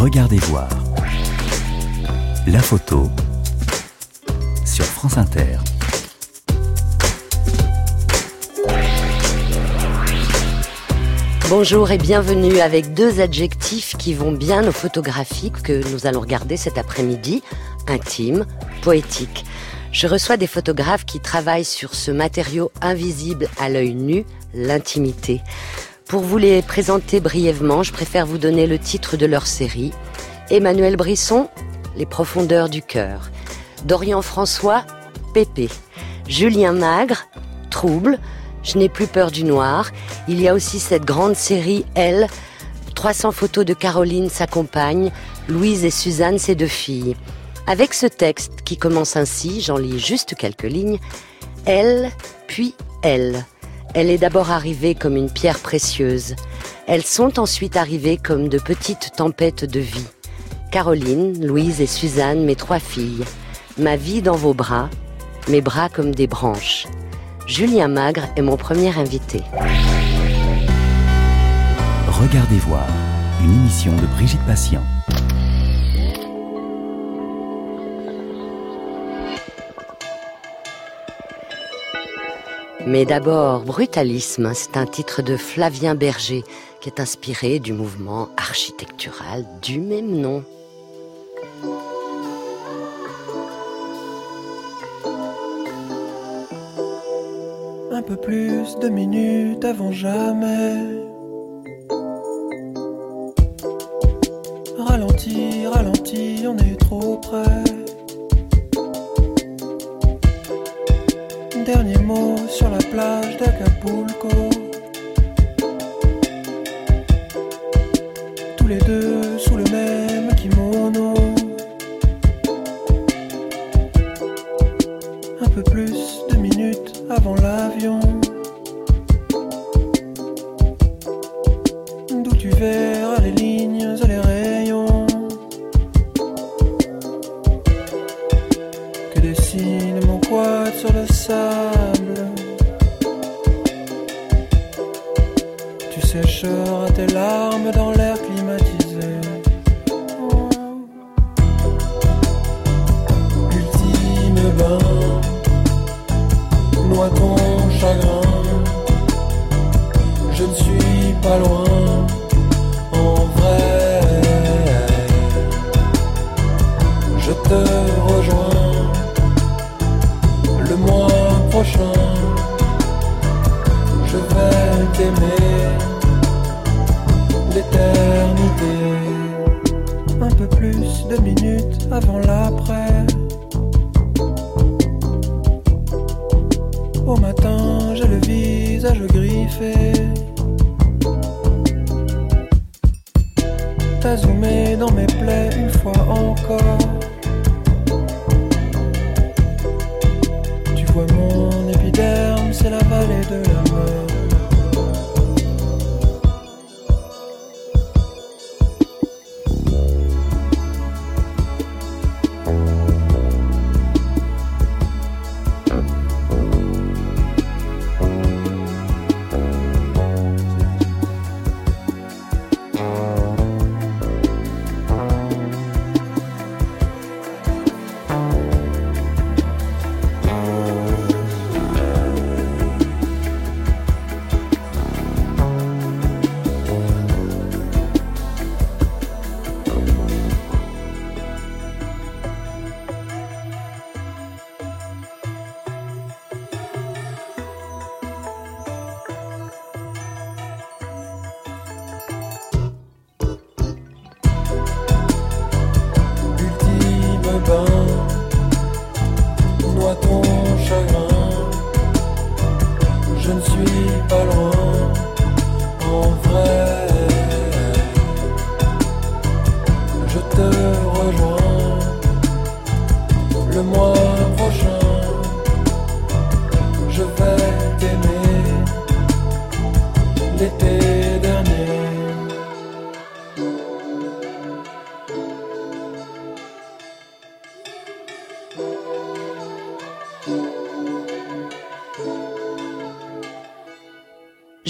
Regardez voir. La photo sur France Inter. Bonjour et bienvenue avec deux adjectifs qui vont bien aux photographies que nous allons regarder cet après-midi, intime, poétique. Je reçois des photographes qui travaillent sur ce matériau invisible à l'œil nu, l'intimité. Pour vous les présenter brièvement, je préfère vous donner le titre de leur série. Emmanuel Brisson, Les profondeurs du cœur. Dorian François, Pépé. Julien Magre, Trouble. Je n'ai plus peur du noir. Il y a aussi cette grande série Elle. 300 photos de Caroline, sa compagne, Louise et Suzanne, ses deux filles. Avec ce texte qui commence ainsi, j'en lis juste quelques lignes. Elle, puis elle. Elle est d'abord arrivée comme une pierre précieuse. Elles sont ensuite arrivées comme de petites tempêtes de vie. Caroline, Louise et Suzanne, mes trois filles. Ma vie dans vos bras, mes bras comme des branches. Julien Magre est mon premier invité. Regardez voir, une émission de Brigitte Patient. Mais d'abord, Brutalisme, c'est un titre de Flavien Berger qui est inspiré du mouvement architectural du même nom. Un peu plus de minutes avant jamais. together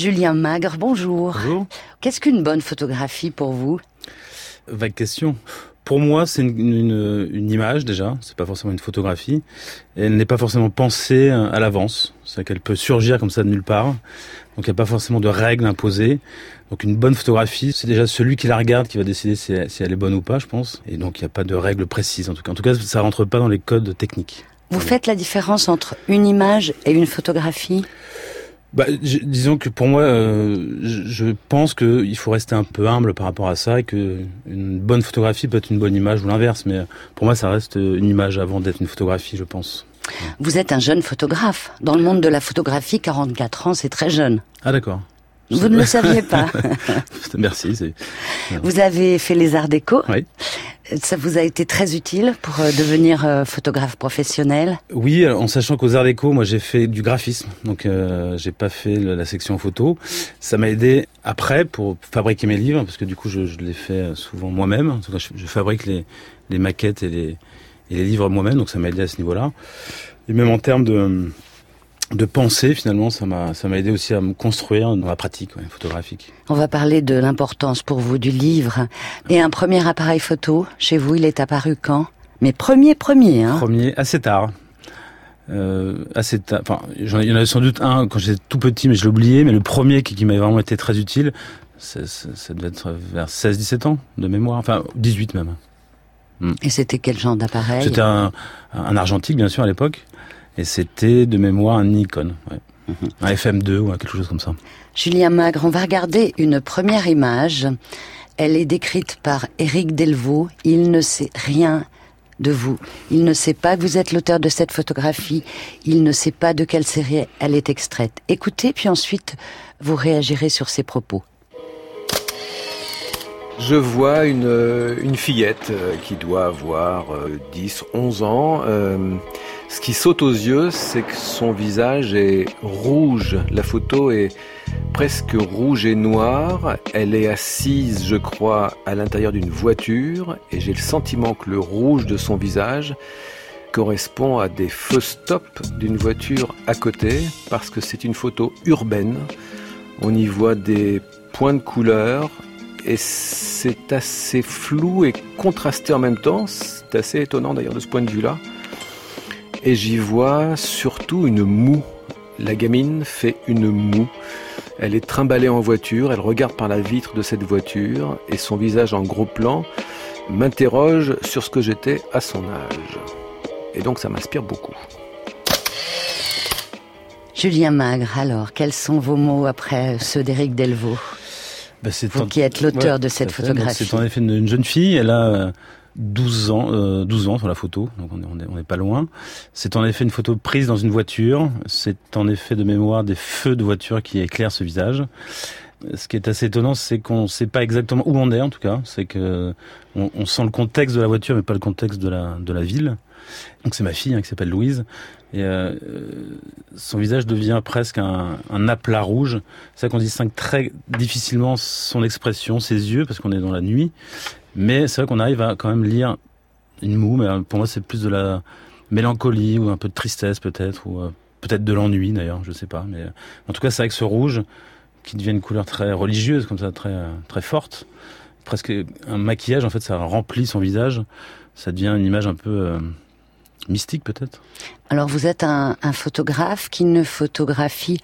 Julien Magre, bonjour. Bonjour. Qu'est-ce qu'une bonne photographie pour vous? Vague question. Pour moi, c'est une, une, une, image déjà, c'est pas forcément une photographie. Elle n'est pas forcément pensée à l'avance, c'est qu'elle peut surgir comme ça de nulle part. Donc il n'y a pas forcément de règles imposées. Donc une bonne photographie, c'est déjà celui qui la regarde qui va décider si elle, si elle est bonne ou pas, je pense. Et donc il n'y a pas de règles précises en tout cas. En tout cas, ça rentre pas dans les codes techniques. Vous faites la différence entre une image et une photographie? Bah, disons que pour moi, euh, je pense qu'il faut rester un peu humble par rapport à ça et que une bonne photographie peut être une bonne image ou l'inverse. Mais pour moi, ça reste une image avant d'être une photographie, je pense. Vous êtes un jeune photographe. Dans le monde de la photographie, 44 ans, c'est très jeune. Ah d'accord. Vous ne le saviez pas. Merci. Vous avez fait les arts déco. Oui. Ça vous a été très utile pour euh, devenir euh, photographe professionnel? Oui, en sachant qu'aux Arts Déco, moi j'ai fait du graphisme, donc euh, j'ai pas fait la section photo. Ça m'a aidé après pour fabriquer mes livres, parce que du coup je, je les fais souvent moi-même. En tout cas, je, fabrique les, maquettes et les livres moi-même, donc ça m'a aidé à ce niveau-là. Et même en termes de de penser finalement ça m'a ça m'a aidé aussi à me construire dans la pratique ouais, photographique. On va parler de l'importance pour vous du livre et un premier appareil photo chez vous il est apparu quand? Mais premier premier hein. Premier assez tard. Euh, assez tard. Enfin, il y en avait sans doute un quand j'étais tout petit mais je oublié mais le premier qui, qui m'a vraiment été très utile ça, ça devait être vers 16 17 ans de mémoire enfin 18 même. Et c'était quel genre d'appareil? C'était un, un argentique bien sûr à l'époque et c'était de mémoire un Nikon, ouais. Mhm. un FM2 ou quelque chose comme ça. Julien Magre, on va regarder une première image. Elle est décrite par Éric Delvaux. Il ne sait rien de vous. Il ne sait pas que vous êtes l'auteur de cette photographie. Il ne sait pas de quelle série elle est extraite. Écoutez, puis ensuite, vous réagirez sur ses propos. Je vois une, euh, une fillette euh, qui doit avoir 10, euh, 11 ans. Ce qui saute aux yeux, c'est que son visage est rouge. La photo est presque rouge et noire. Elle est assise, je crois, à l'intérieur d'une voiture et j'ai le sentiment que le rouge de son visage correspond à des feux stop d'une voiture à côté parce que c'est une photo urbaine. On y voit des points de couleur et c'est assez flou et contrasté en même temps. C'est assez étonnant d'ailleurs de ce point de vue-là et j'y vois surtout une moue. La gamine fait une moue. Elle est trimballée en voiture, elle regarde par la vitre de cette voiture et son visage en gros plan m'interroge sur ce que j'étais à son âge. Et donc ça m'inspire beaucoup. Julien Magre, alors, quels sont vos mots après ceux d'Éric Delvaux? Bah, Vous qui êtes l'auteur de cette photographie. C'est en effet une jeune fille, elle a 12 ans, euh, 12 ans sur la photo, donc on n'est on est pas loin. C'est en effet une photo prise dans une voiture. C'est en effet de mémoire des feux de voiture qui éclairent ce visage. Ce qui est assez étonnant, c'est qu'on ne sait pas exactement où on est en tout cas. C'est que on, on, sent le contexte de la voiture, mais pas le contexte de la de la ville. Donc c'est ma fille hein, qui s'appelle Louise. Et euh, son visage devient presque un, un aplat rouge. C'est ça qu'on distingue très difficilement son expression, ses yeux, parce qu'on est dans la nuit. Mais c'est vrai qu'on arrive à quand même lire une moue, mais pour moi c'est plus de la mélancolie ou un peu de tristesse peut-être, ou euh, peut-être de l'ennui d'ailleurs, je sais pas. Mais euh, en tout cas c'est avec ce rouge qui devient une couleur très religieuse comme ça, très très forte, presque un maquillage en fait, ça remplit son visage, ça devient une image un peu euh, mystique peut-être. Alors vous êtes un, photographe qui ne photographie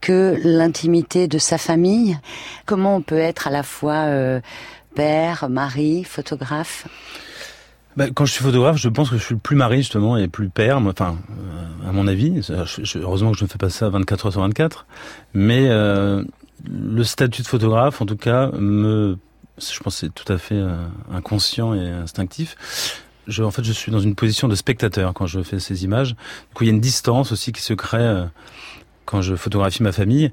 que l'intimité de sa famille. Comment on peut être à la fois euh, père, mari, photographe bah, quand je suis photographe, je pense que je suis plus mari justement et plus père, enfin, euh, à mon avis. heureusement que je ne fais pas ça 24 heures sur 24. Mais euh, le statut de photographe, en tout cas, me, je pense, c'est tout à fait euh, inconscient et instinctif. Je, en fait, je suis dans une position de spectateur quand je fais ces images. Du coup, il y a une distance aussi qui se crée quand je photographie ma famille,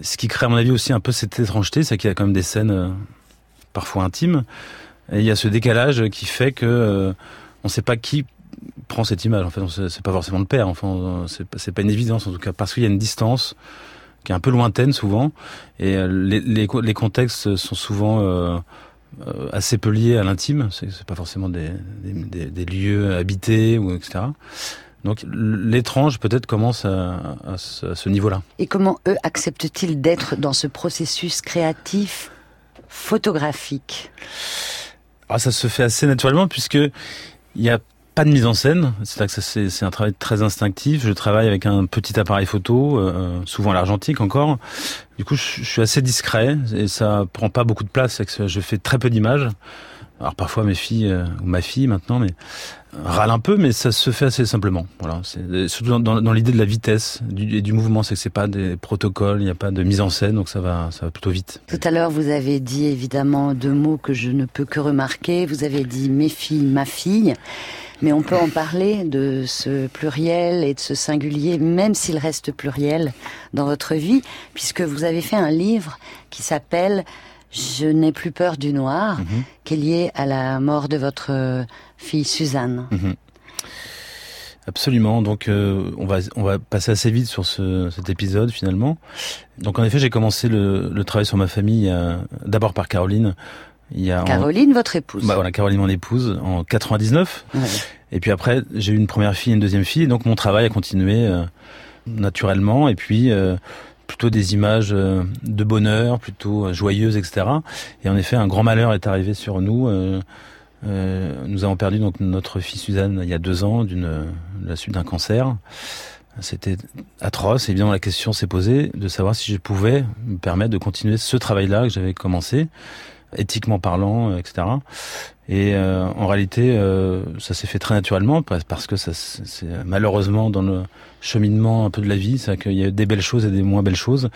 ce qui crée à mon avis aussi un peu cette étrangeté, c'est qu'il y a quand même des scènes parfois intime. Et il y a ce décalage qui fait que euh, on ne sait pas qui prend cette image. En fait, c'est pas forcément le père. Enfin, c'est pas une évidence en tout cas parce qu'il y a une distance qui est un peu lointaine souvent et euh, les, contextes sont souvent euh, assez peu liés à l'intime. C'est pas forcément des, lieux habités ou etc. Donc l'étrange peut-être commence à, à ce, à ce niveau-là. Et comment eux acceptent-ils d'être dans ce processus créatif? Photographique. Ah, Ça se fait assez naturellement puisque il n'y a pas de mise en scène. C'est que c'est un travail très instinctif. Je travaille avec un petit appareil photo, euh, souvent l'argentique encore. Du coup, je, suis assez discret et ça prend pas beaucoup de place. Que je fais très peu d'images. Alors parfois mes filles euh, ou ma fille maintenant, mais râle un peu, mais ça se fait assez simplement. Voilà, c'est surtout dans, dans l'idée de la vitesse du, et du mouvement, c'est que c'est pas des protocoles, il n'y a pas de mise en scène, donc ça va, ça va plutôt vite. Tout à l'heure, vous avez dit évidemment deux mots que je ne peux que remarquer. Vous avez dit mes filles, ma fille. Mais on peut en parler de ce pluriel et de ce singulier, même s'il reste pluriel dans votre vie, puisque vous avez fait un livre qui s'appelle Je n'ai plus peur du noir, mhm. qui est lié à la mort de votre fille Suzanne. Mhm. Absolument. Donc euh, on va on va passer assez vite sur ce, cet épisode finalement. Donc en effet, j'ai commencé le, le, travail sur ma famille d'abord par Caroline il y a Caroline, votre épouse. Bah voilà, Caroline, mon épouse, en 99. Et puis après, j'ai eu une première fille et une deuxième fille. Donc mon travail a continué euh, naturellement. Et puis euh, plutôt des images euh, de bonheur, plutôt joyeuses, etc. Et en effet, un grand malheur est arrivé sur nous. nous avons perdu donc notre fille Suzanne il y a deux ans d'une la suite d'un cancer. C'était atroce. Et bien la question s'est posée de savoir si je pouvais me permettre de continuer ce travail-là que j'avais commencé éthiquement parlant, euh, etc. Et euh, en réalité, euh, ça s'est fait très naturellement parce que ça, c'est malheureusement dans le cheminement un peu de la vie, c'est qu'il y a des belles choses et des moins belles choses.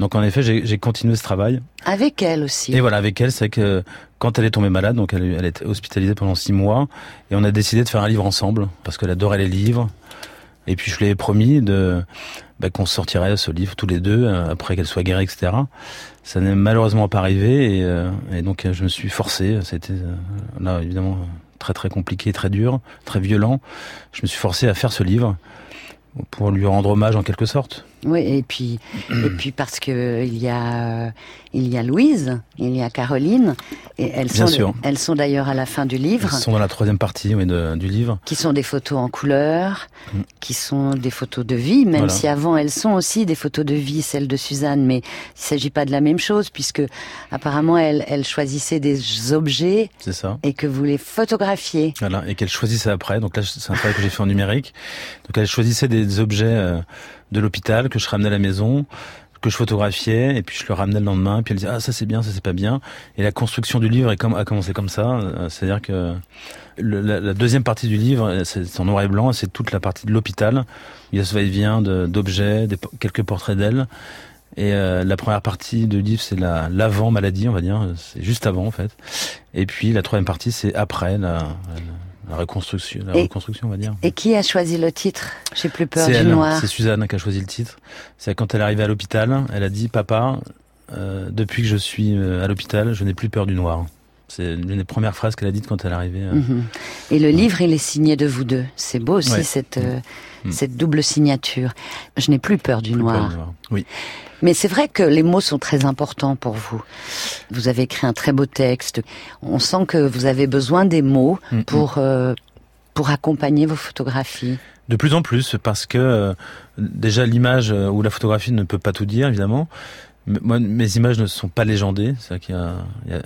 Donc en effet, j'ai continué ce travail. Avec elle aussi. Et voilà, avec elle, c'est que quand elle est tombée malade, donc elle, elle est hospitalisée pendant six mois, et on a décidé de faire un livre ensemble parce qu'elle adorait les livres. Et puis je lui ai promis de bah, qu'on sortirait ce livre tous les deux après qu'elle soit guérie, etc. Ça n'est malheureusement pas arrivé et, euh, et, donc je me suis forcé. C'était euh, là évidemment très très compliqué, très dur, très violent. Je me suis forcé à faire ce livre pour lui rendre hommage en quelque sorte. Oui, et puis, et puis parce que il y a, il y a Louise, il y a Caroline, et elles Bien sont, sûr. elles sont d'ailleurs à la fin du livre. Elles sont dans la troisième partie oui, de, du livre. Qui sont des photos en couleur, mm. qui sont des photos de vie, même si avant elles sont aussi des photos de vie, celles de Suzanne, mais il s'agit pas de la même chose puisque apparemment elle, elle choisissait des objets. Ça. Et que vous les photographiez. Voilà, et qu'elle choisissait après. Donc là, c'est un travail que j'ai fait en numérique. Donc elle choisissait des objets. Euh, de l'hôpital que je ramenais à la maison que je photographiais et puis je le ramenais le lendemain puis elle disait ah ça c'est bien ça c'est pas bien. Et la construction du livre est comme, a commencé comme ça euh, c'est à dire que la, deuxième partie du livre c'est en noir et blanc c'est toute la partie de l'hôpital. Il y a ce va-et-vient d'objets quelques portraits d'elle. Et euh, la première partie du livre c'est la l'avant maladie on va dire c'est juste avant en fait. Et puis la troisième partie c'est après la reconstruction, la reconstruction, on va dire. Et qui a choisi le titre? J'ai plus peur du noir. C'est Suzanne qui a choisi le titre. C'est quand elle est arrivée à l'hôpital, elle a dit "Papa, euh, depuis que je suis euh, à l'hôpital, je n'ai plus peur du noir." C'est l'une des premières phrases qu'elle a dites quand elle est arrivée. Euh. Mhm. Et le livre, il est signé de vous deux. C'est beau aussi cette mm. cette double signature. Je n'ai plus peur du noir. Oui. Mais c'est vrai que les mots sont très importants pour vous. Vous avez écrit un très beau texte. On sent que vous avez besoin des mots mm, mm. pour euh, pour accompagner vos photographies. De plus en plus, parce que euh, déjà l'image euh, ou la photographie ne peut pas tout dire, évidemment. Moi, mes images ne sont pas légendées. C'est qu'il y, a, il y a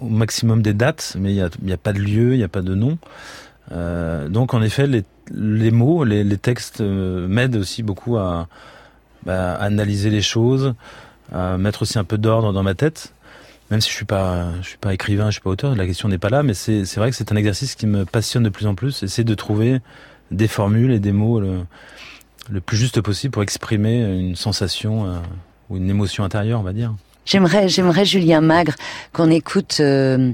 au maximum des dates, mais il n'y a, a pas de lieu, il n'y a pas de nom. Euh, donc en effet, les, mots, les, textes m'aident aussi beaucoup à, bah, analyser les choses, à mettre aussi un peu d'ordre dans ma tête. Même si je suis pas, je suis pas écrivain, je suis pas auteur, la question n'est pas là, mais c'est vrai que c'est un exercice qui me passionne de plus en plus. Essayer de trouver des formules et des mots le, le plus juste possible pour exprimer une sensation euh, ou une émotion intérieure, on va dire. J'aimerais, j'aimerais Julien Magre qu'on écoute. Euh,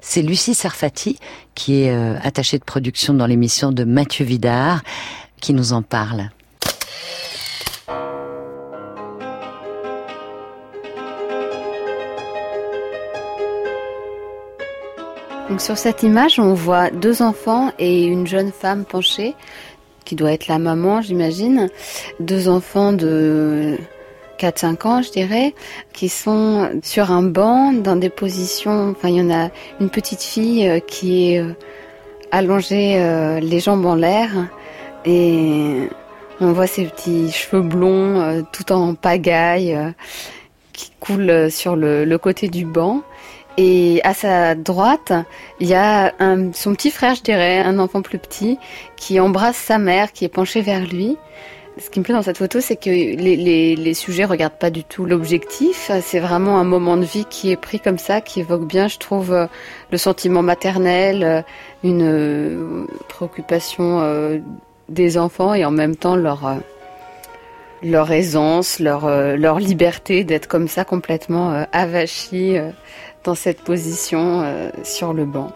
c'est Lucie Sarfati qui est euh, attachée de production dans l'émission de Mathieu Vidard qui nous en parle. Sur cette image, on voit deux enfants et une jeune femme penchée, qui doit être la maman, j'imagine. Deux enfants de 4-5 ans, je dirais, qui sont sur un banc dans des positions. Enfin, il y en a une petite fille euh, qui est euh, allongée, euh, les jambes en l'air, et on voit ses petits cheveux blonds tout en pagaille qui coulent sur le, côté du banc. Et à sa droite, il y a son petit frère, je dirais, un enfant plus petit, qui embrasse sa mère, qui est penchée vers lui. Ce qui me plaît dans cette photo, c'est que les, les, les sujets regardent pas du tout l'objectif. C'est vraiment un moment de vie qui est pris comme ça, qui évoque bien, je trouve, le sentiment maternel, une préoccupation des enfants et en même temps leur leur aisance, leur leur liberté d'être comme ça complètement avachis dans cette position euh, sur le banc.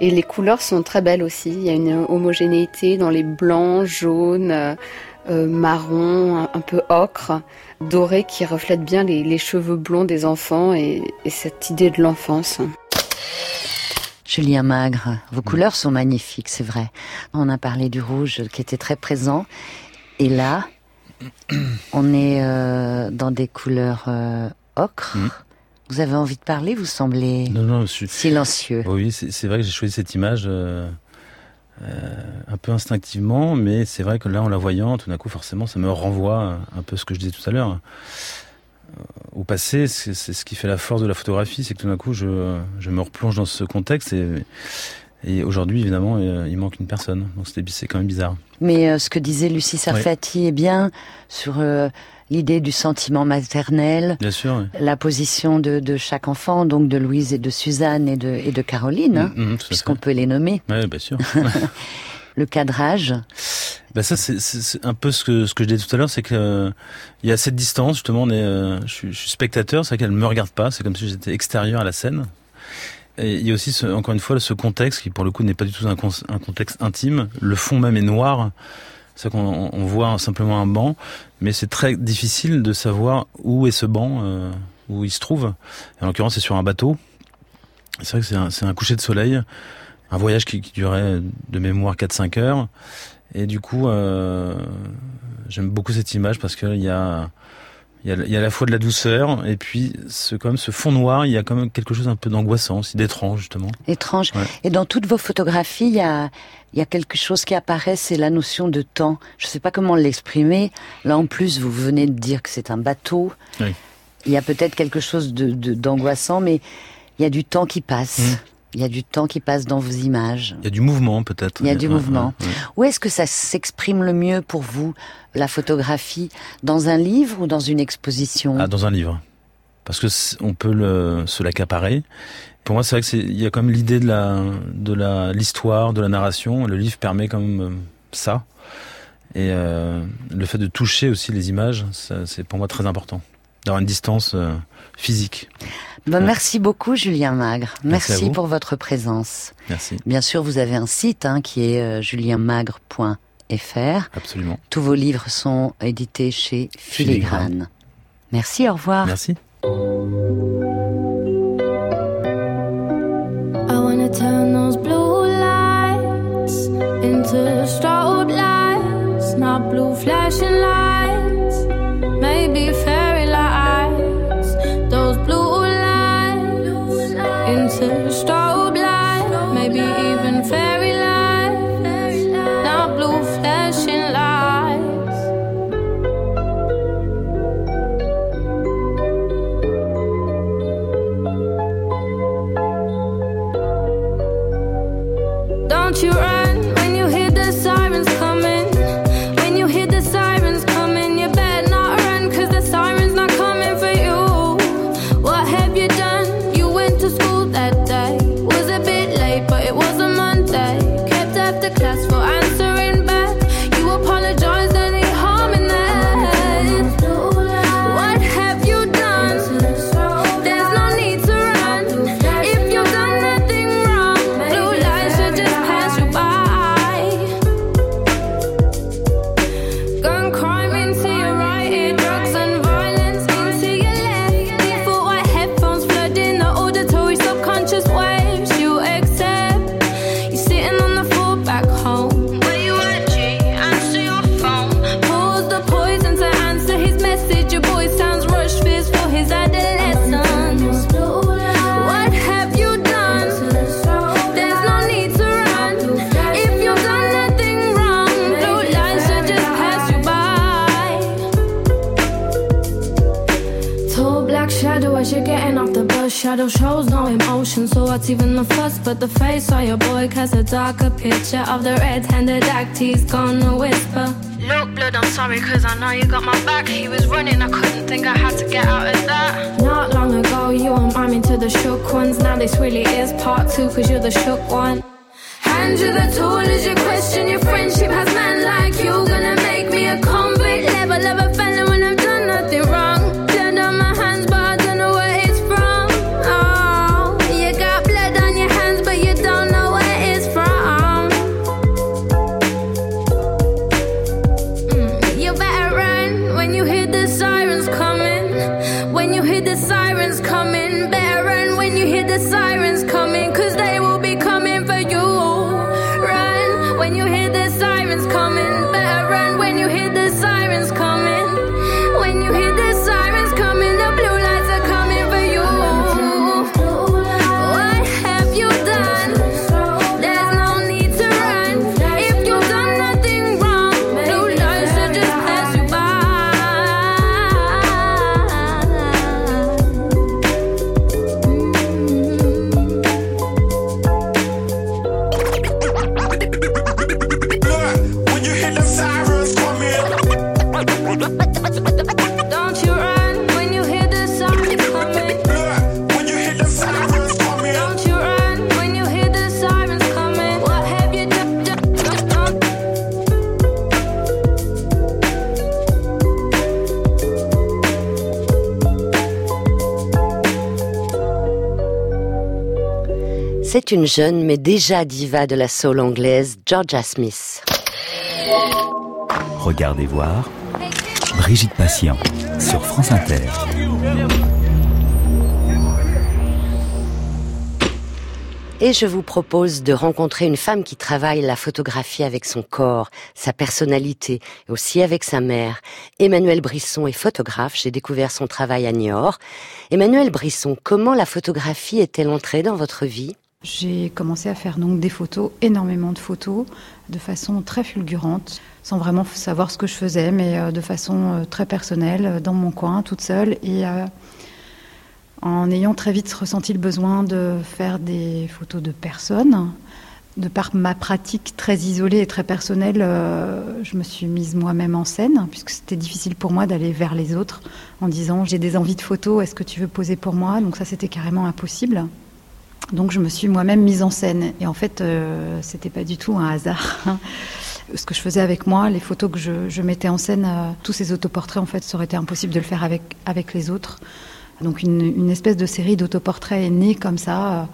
Et les couleurs sont très belles aussi. Il y a une homogénéité dans les blancs, jaunes, euh, euh, marrons, un, peu ocre, doré qui reflète bien les, cheveux blonds des enfants et, cette idée de l'enfance. Julien Magre, vos couleurs sont magnifiques, c'est vrai. On a parlé du rouge qui était très présent. Et là, on est dans des couleurs ocre. Mmh. Vous avez envie de parler Vous semblez silencieux. Oui, c'est vrai que j'ai choisi cette image euh, euh, un peu instinctivement, mais c'est vrai que là, en la voyant, tout d'un coup, forcément, ça me renvoie un peu ce que je disais tout à l'heure. Euh, au passé, c'est ce qui fait la force de la photographie, c'est que tout d'un coup, je, je, me replonge dans ce contexte et, et aujourd'hui, évidemment, il manque une personne. Donc c'est quand même bizarre. Mais ce que disait Lucie Sarfati est bien sur l'idée du sentiment maternel, Bien sûr, la position de, de, chaque enfant, donc de Louise et de Suzanne et de, et de Caroline, hein, mm, mm, puisqu'on peut les nommer. Oui, bien sûr. le cadrage. Ben ça, c'est un peu ce que, ce que je disais tout à l'heure, c'est que euh, il y a cette distance, justement, on est, euh, je, suis, je, suis, spectateur, c'est qu'elle me regarde pas, c'est comme si j'étais extérieur à la scène. Et il y a aussi, ce, encore une fois, ce contexte qui, pour le coup, n'est pas du tout un, un contexte intime. Le fond même est noir. C'est qu'on on voit simplement un banc, mais c'est très difficile de savoir où est ce banc, euh, où il se trouve. en l'occurrence, c'est sur un bateau. C'est vrai que c'est un, coucher de soleil, un voyage qui, qui durait de mémoire 4-5 heures. Et du coup, euh, j'aime beaucoup cette image parce qu'il y a il y, a, il y a à la fois de la douceur et puis ce comme ce fond noir, il y a quand même quelque chose un peu d'angoissant, aussi d'étrange justement. Étrange. Et dans toutes vos photographies, il y a il y a quelque chose qui apparaît, c'est la notion de temps. Je ne sais pas comment l'exprimer. Là, en plus, vous venez de dire que c'est un bateau. Oui. Il y a peut-être quelque chose de d'angoissant, mais il y a du temps qui passe. Mmh. Il y a du temps qui passe dans vos images. Il y a du mouvement peut-être. Il y a du mouvement. Où est-ce que ça s'exprime le mieux pour vous, la photographie Dans un livre ou dans une exposition ah, Dans un livre. Parce que on peut le, se l'accaparer. Pour moi, c'est vrai que c'est, il y a quand même l'idée de la, de la, l'histoire, de la narration. Le livre permet quand même euh, ça. Et euh, le fait de toucher aussi les images, c'est pour moi très important. D'avoir une distance euh, physique. Ben, Merci beaucoup, Julien Magre. Merci, pour votre présence. Merci. Bien sûr, vous avez un site hein, qui est euh, julienmagre.fr. Absolument. Tous vos livres sont édités chez Filigrane. Merci, au revoir. Merci. blue flashing lights, you run shows no emotion, so what's even the fuss? But the face of your boy casts a darker picture of the red-handed act he's gonna whisper. Look, blood, I'm sorry, cause I know you got my back. He was running, I couldn't think I had to get out of that. Not long ago, you were miming to the shook ones. Now this really is part two, cause you're the shook one. Hand you the tool as you C'est une jeune mais déjà diva de la soul anglaise, Georgia Smith. Regardez voir. Brigitte Patient sur France Inter. Et je vous propose de rencontrer une femme qui travaille la photographie avec son corps, sa personnalité, et aussi avec sa mère. Emmanuel Brisson est photographe, j'ai découvert son travail à Niort. Emmanuel Brisson, comment la photographie est-elle entrée dans votre vie? J'ai commencé à faire donc des photos, énormément de photos, de façon très fulgurante, sans vraiment savoir ce que je faisais, mais euh, de façon euh, très personnelle, euh, dans mon coin, toute seule, et en ayant très vite ressenti le besoin de faire des photos de personnes. De par ma pratique très isolée et très personnelle, je me suis mise moi-même en scène, puisque c'était difficile pour moi d'aller vers les autres en disant j'ai des envies de photos, est-ce que tu veux poser pour moi? Donc ça c'était carrément impossible. Donc je me suis moi-même mise en scène. Et en fait, euh, c'était pas du tout un hasard. Ce que je faisais avec moi, les photos que je, je mettais en scène, euh, tous ces autoportraits, en fait, ça aurait été impossible de le faire avec, avec les autres. Donc une, une espèce de série d'autoportraits est née comme ça, euh,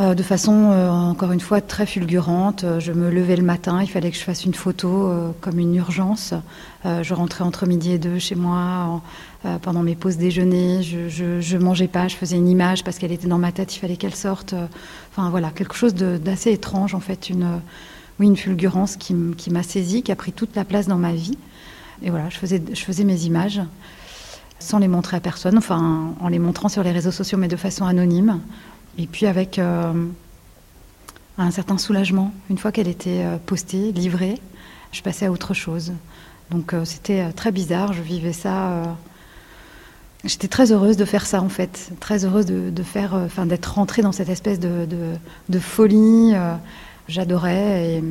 euh, de façon, euh, encore une fois, très fulgurante. Euh, Je me levais le matin, il fallait que je fasse une photo comme une urgence. Je rentrais entre midi et deux chez moi en- pendant mes pauses déjeuner. Je, je, mangeais pas, je faisais une image parce qu'elle était dans ma tête, il fallait qu'elle sorte. Enfin voilà, quelque chose d'assez étrange en fait, une, oui, une fulgurance qui, m'a saisie, qui a pris toute la place dans ma vie. Et voilà, je faisais mes images sans les montrer à personne, enfin en les montrant sur les réseaux sociaux, mais de façon anonyme. Et puis avec euh, un certain soulagement, une fois qu'elle était euh, postée, livrée, je passais à autre chose. Donc euh, c'était très bizarre, je vivais ça. J'étais très heureuse de faire ça en fait, très heureuse de, faire, enfin d'être rentrée dans cette espèce de, de, folie. J'adorais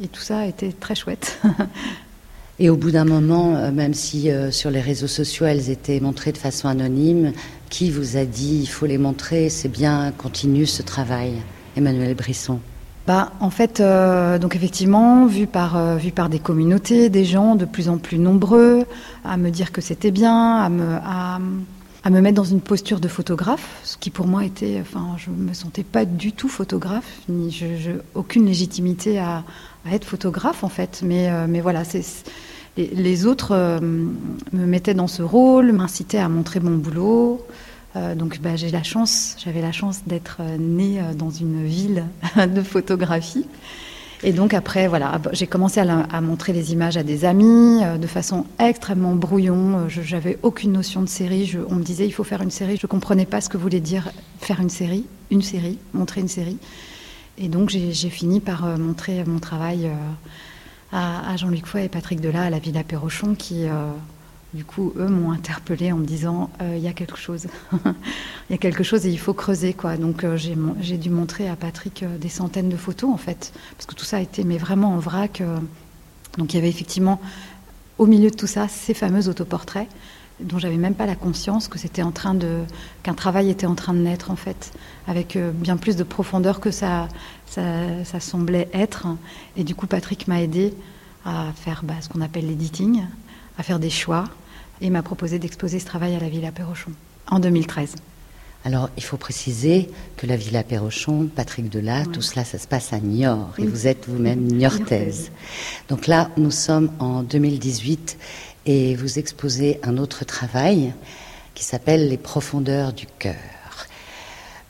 et, tout ça était très chouette. Et au bout d'un moment, même si sur les réseaux sociaux elles étaient montrées de façon anonyme, qui vous a dit il faut les montrer, c'est bien, continue ce travail Emmanuel Brisson. Bah, en fait, euh, donc effectivement, vu par, euh, vu par des communautés, des gens de plus en plus nombreux, à me dire que c'était bien, à me, à, me mettre dans une posture de photographe, ce qui pour moi était, enfin, je me sentais pas du tout photographe, ni je, aucune légitimité à, à être photographe en fait. Mais, euh, mais voilà, c'est les, autres euh, me mettaient dans ce rôle, m'incitaient à montrer mon boulot. Euh, donc bah, j'ai la chance, j'avais la chance d'être euh, née dans une ville de photographie. Et donc après, voilà, bah, j'ai commencé à, montrer les images à des amis de façon extrêmement brouillon. Je j'avais aucune notion de série. On me disait il faut faire une série. Je comprenais pas ce que voulait dire faire une série, une série, montrer une série. Et donc j'ai fini par montrer mon travail à, Jean-Luc Foy et Patrick Delat à la Villa Perrochon qui, euh, Du coup, eux m'ont interpellée en me disant euh, il y a quelque chose, il y a quelque chose et il faut creuser quoi. Donc euh, j'ai dû montrer à Patrick des centaines de photos en fait, parce que tout ça a été mais vraiment en vrac. donc il y avait effectivement au milieu de tout ça ces fameux autoportraits dont j'avais même pas la conscience que c'était en train de qu'un travail était en train de naître en fait, avec euh, bien plus de profondeur que ça, ça, ça semblait être. Et du coup, Patrick m'a aidé à faire bah, ce qu'on appelle l'editing, à faire des choix, et m'a proposé d'exposer ce travail à la Villa Perrochon en 2013. Alors, il faut préciser que la Villa Perrochon, Patrick Delat, tout cela, ça se passe à Niort. Et Oui. vous êtes vous-même niortaise. Donc là, nous sommes en 2018 et vous exposez un autre travail qui s'appelle Les profondeurs du cœur.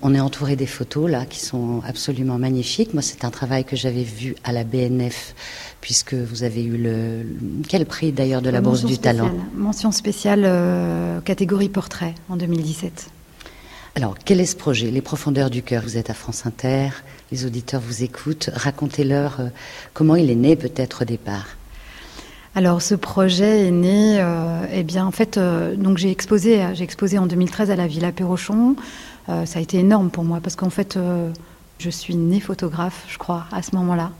On est entouré des photos là qui sont absolument magnifiques. Moi, c'est un travail que j'avais vu à la BNF puisque vous avez eu le quel prix d'ailleurs de la Bourse du Talent. spéciale. Mention spéciale euh, catégorie portrait en 2017. Alors, quel est ce projet? Les profondeurs du cœur. Vous êtes à France Inter, les auditeurs vous écoutent. Racontez-leur euh, comment il est né peut-être au départ. Alors ce projet est né, euh, eh bien en fait, euh, donc j'ai exposé, j'ai exposé en 2013 à la Villa Perrochon. Euh, ça a été énorme pour moi parce qu'en fait, je suis née photographe, je crois, à ce moment-là.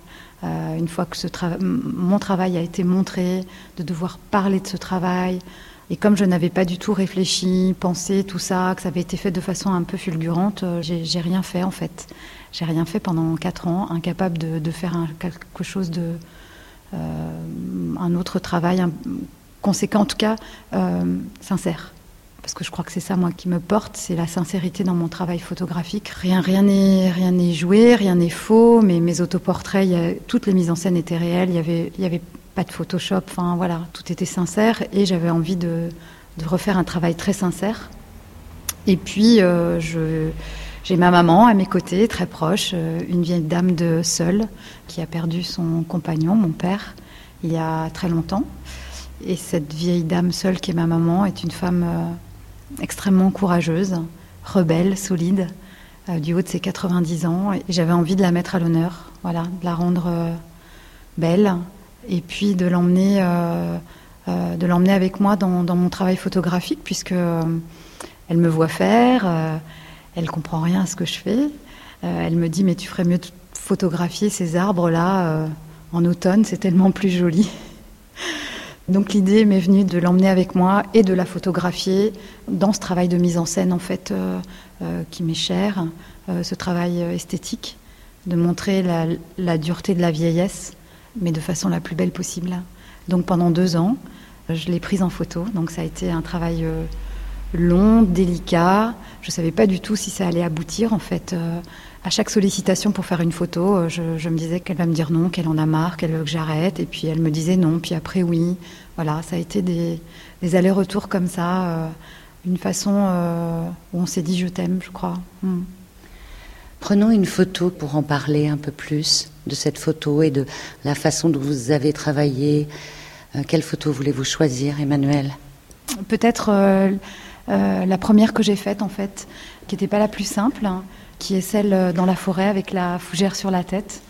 Une fois que ce mon travail a été montré, de devoir parler de ce travail. Et comme je n'avais pas du tout réfléchi, pensé tout ça, que ça avait été fait de façon un peu fulgurante, j'ai rien fait en fait. J'ai rien fait pendant quatre ans, incapable de, faire quelque chose de, un autre travail conséquent, en tout cas euh, sincère. Parce que je crois que c'est ça, moi, qui me porte, c'est la sincérité dans mon travail photographique. Rien, n'est, rien joué, rien n'est faux. Mais mes autoportraits, toutes les mises en scène étaient réelles. Il y avait, pas de Photoshop. Enfin, voilà, tout était sincère. Et j'avais envie de, de refaire un travail très sincère. Et puis, euh, je, j'ai ma maman à mes côtés, très proche, euh, une vieille dame seule qui a perdu son compagnon, mon père, il y a très longtemps. Et cette vieille dame seule qui est ma maman est une femme euh, extrêmement courageuse, rebelle, solide, euh, du haut de ses 90 ans. Et j'avais envie de la mettre à l'honneur, voilà, de la rendre belle, et puis de l'emmener, de l'emmener avec moi dans, dans mon travail photographique, puisque elle me voit faire, elle comprend rien à ce que je fais. Euh, elle me dit mais tu ferais mieux de photographier ces arbres là euh, en automne, c'est tellement plus joli. Donc l'idée m'est venue de l'emmener avec moi et de la photographier dans ce travail de mise en scène en fait euh, qui m'est cher, ce travail esthétique, de montrer la, la dureté de la vieillesse, mais de façon la plus belle possible. Donc pendant deux ans, je l'ai prise en photo, donc ça a été un travail long, délicat. Je ne savais pas du tout si ça allait aboutir en fait. Euh, à chaque sollicitation pour faire une photo, euh, je, je me disais qu'elle va me dire non, qu'elle en a marre, qu'elle veut que j'arrête, et puis elle me disait non, puis après oui. Voilà, ça a été des, des allers-retours comme ça, euh, une façon euh, où on s'est dit je t'aime, je crois. Mm. Prenons une photo pour en parler un peu plus de cette photo et de la façon dont vous avez travaillé. Quelle photo voulez-vous choisir, Emmanuel? Peut-être euh, la première que j'ai faite en fait, qui n'était pas la plus simple, hein, qui est celle euh, dans la forêt avec la fougère sur la tête,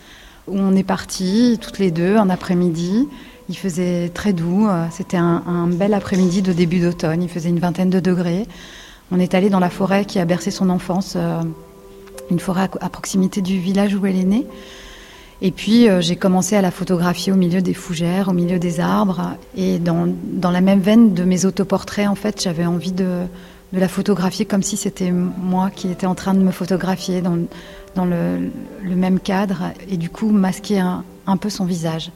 où on est partis toutes les deux un après-midi. Il faisait très doux, euh, c'était un, bel après-midi de début d'automne, il faisait une vingtaine de degrés. On est allé dans la forêt qui a bercé son enfance, une forêt à proximité du village où elle est née. Et puis euh, j'ai commencé à la photographier au milieu des fougères, au milieu des arbres. Et dans, dans la même veine de mes autoportraits, en fait, j'avais envie de, de la photographier comme si c'était moi qui étais en train de me photographier dans, dans le, le même cadre et du coup masquer un, peu son visage.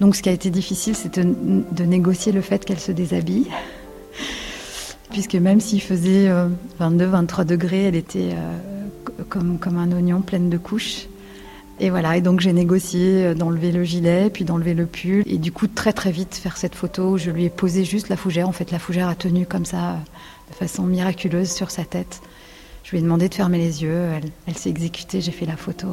Donc ce qui a été difficile, c'est de, de négocier le fait qu'elle se déshabille. Puisque même s'il faisait 22-23 degrés, elle était euh, comme, comme un oignon pleine de couches. Et voilà, et donc j'ai négocié euh, d'enlever le gilet, puis d'enlever le pull, et du coup très très vite faire cette photo où je lui ai posé juste la fougère. En fait, la fougère a tenu comme ça, euh, de façon miraculeuse sur sa tête. Je lui ai demandé de fermer les yeux, elle, s'est exécutée, j'ai fait la photo.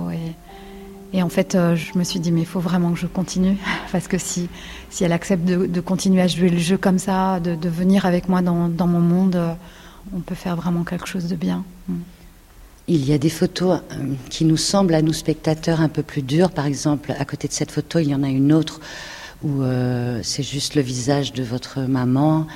Et, en fait, euh, je me suis dit, mais il faut vraiment que je continue, parce que si, si elle accepte de, continuer à jouer le jeu comme ça, de, venir avec moi dans, mon monde, on peut faire vraiment quelque chose de bien. Il y a des photos euh, qui nous semblent à nous spectateurs un peu plus dures. Par exemple, à côté de cette photo, il y en a une autre où euh, c'est juste le visage de votre maman.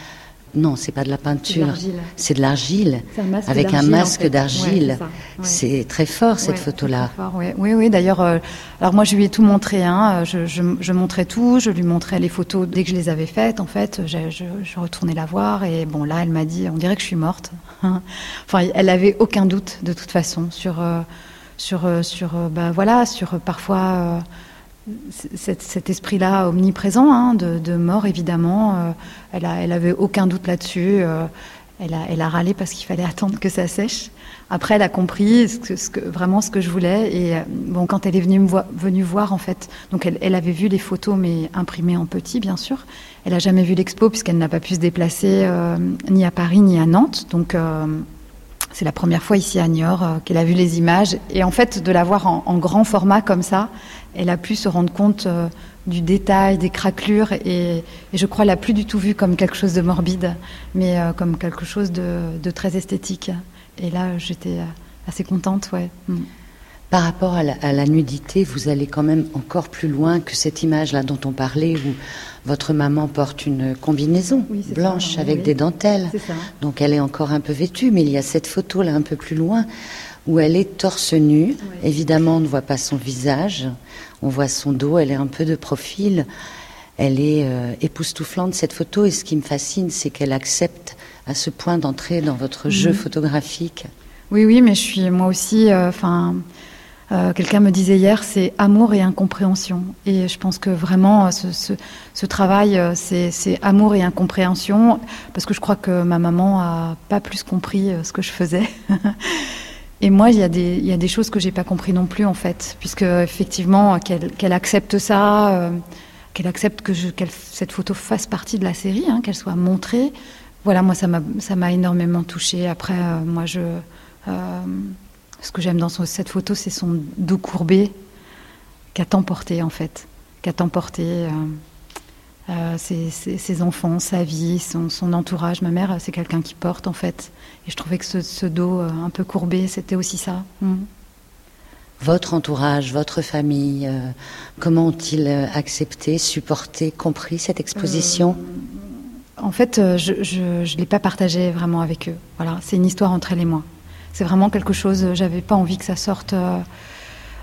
Non, c'est pas de la peinture. C'est de l'argile. C'est un masque Avec un en masque fait. d'argile. Ouais, c'est. Ouais. Très fort cette Ouais, photo-là. Oui, oui. D'ailleurs, euh, alors moi, je lui ai tout montré. Hein. Je, je, je montrais tout. Je lui montrais les photos dès que je les avais faites. En fait, je, retournais la voir et bon, là, elle m'a dit, on dirait que je suis morte. enfin, elle avait aucun doute de toute façon sur euh, sur euh, sur euh, bah, voilà sur euh, parfois. euh, cet, cet esprit-là omniprésent hein, de, mort évidemment euh, elle, a, elle avait aucun doute là-dessus euh, elle, a, râlé parce qu'il fallait attendre que ça sèche. Après elle a compris vraiment ce que je voulais et euh, bon quand elle est venue voir, en fait donc elle, avait vu les photos mais imprimées en petit bien sûr. Elle a jamais vu l'expo puisqu'elle n'a pas pu se déplacer ni à Paris ni à Nantes. Donc c'est la première fois ici à Niort qu'elle a vu les images. Et en fait, de la voir en grand format comme ça, elle a pu se rendre compte euh, du détail, des craquelures. Et, et je crois, n'a plus du tout vu comme quelque chose de morbide, mais euh, comme quelque chose de, de très esthétique. Et là, j'étais euh, assez contente, ouais. Mm. Par rapport à la, à la nudité, vous allez quand même encore plus loin que cette image-là dont on parlait, où votre maman porte une combinaison Oui, blanche ça, avec oui. des dentelles. Donc elle est encore un peu vêtue, mais il y a cette photo-là un peu plus loin, où elle est torse nu. Évidemment, on ne voit pas son visage, on voit son dos, elle est un peu de profil. Elle est euh, époustouflante, cette photo, et ce qui me fascine, c'est qu'elle accepte à ce point d'entrer dans votre jeu Mhm. photographique. Oui, oui, mais je suis moi aussi. euh, Enfin, euh, quelqu'un me disait hier, c'est amour et incompréhension. Et je pense que vraiment, ce, ce, ce travail, c'est amour et incompréhension, parce que je crois que ma maman a pas plus compris ce que je faisais. Et moi, il y a des, y a des choses que j'ai pas compris non plus en fait, puisque effectivement, qu'elle accepte ça, euh, qu'elle accepte que je, cette photo fasse partie de la série, hein, qu'elle soit montrée. Voilà, moi, ça m'a, énormément touchée. Après, euh, moi, je, euh, ce que j'aime dans cette photo, c'est son dos courbé, qu'a tant porté en fait, qu'a tant porté euh, euh, ses, ses- ses enfants, sa vie, son, son entourage. Ma mère, c'est quelqu'un qui porte en fait. Et je trouvais que ce, ce dos euh, un peu courbé, c'était aussi ça. Mm. Votre entourage, votre famille, euh, comment ont-ils accepté, supporté, compris cette exposition En fait, je ne l'ai pas partagé vraiment avec eux. Voilà, c'est une histoire entre elle et moi. C'est vraiment quelque chose. J'avais pas envie que ça sorte.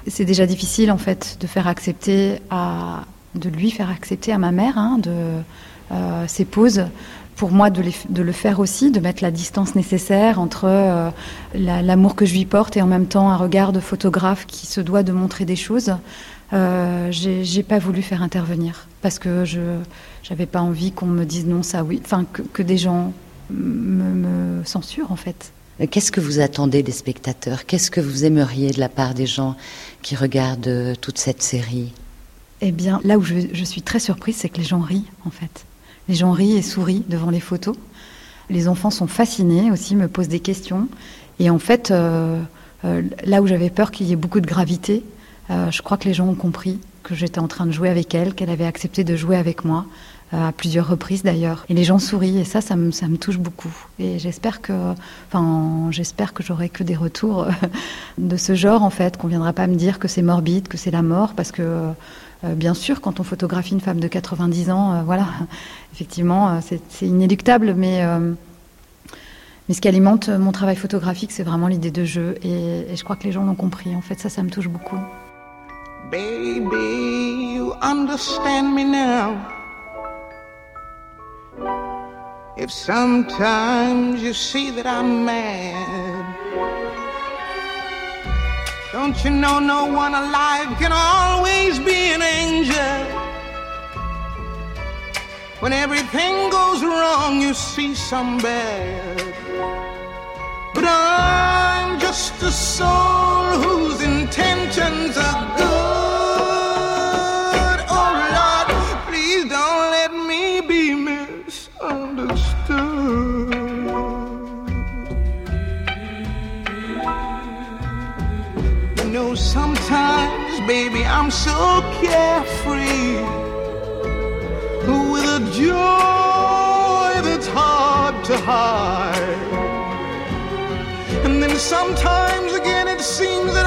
c'est déjà difficile en fait de faire accepter à, de lui faire accepter à ma mère hein, de euh, ses pauses. Pour moi, de, le faire aussi, de mettre la distance nécessaire entre euh, la- l'amour que je lui porte et en même temps un regard de photographe qui se doit de montrer des choses. Euh, j'ai pas voulu faire intervenir parce que je j'avais pas envie qu'on me dise non ça oui, enfin que, que des gens me, censurent en fait. Euh, Qu'est-ce que vous attendez des spectateurs? Qu'est-ce que vous aimeriez de la part des gens qui regardent toute cette série? Eh bien, là où je, suis très surprise, c'est que les gens rient, en fait. Les gens rient et sourient devant les photos. Les enfants sont fascinés aussi, me posent des questions. Et en fait, euh, euh, là où j'avais peur qu'il y ait beaucoup de gravité, euh, je crois que les gens ont compris que j'étais en train de jouer avec elle, qu'elle avait accepté de jouer avec moi, à plusieurs reprises d'ailleurs. Et les gens sourient, et ça, ça me, ça me touche beaucoup. Et j'espère que, enfin, j'espère que j'aurai que des retours de ce genre, en fait, qu'on viendra pas me dire que c'est morbide, que c'est la mort, parce que bien sûr, quand on photographie une femme de 90 ans, euh, voilà, effectivement, euh, c'est inéluctable, mais, euh, mais ce qui alimente mon travail photographique, c'est vraiment l'idée de jeu, et, et je crois que les gens l'ont compris. En fait, ça, ça me touche beaucoup. Baby, you understand me now. If sometimes you see that I'm mad, don't you know no one alive can always be an angel? When everything goes wrong, you see some bad. But I'm just a soul whose intentions are good. So carefree with a joy that's hard to hide. And then sometimes again it seems that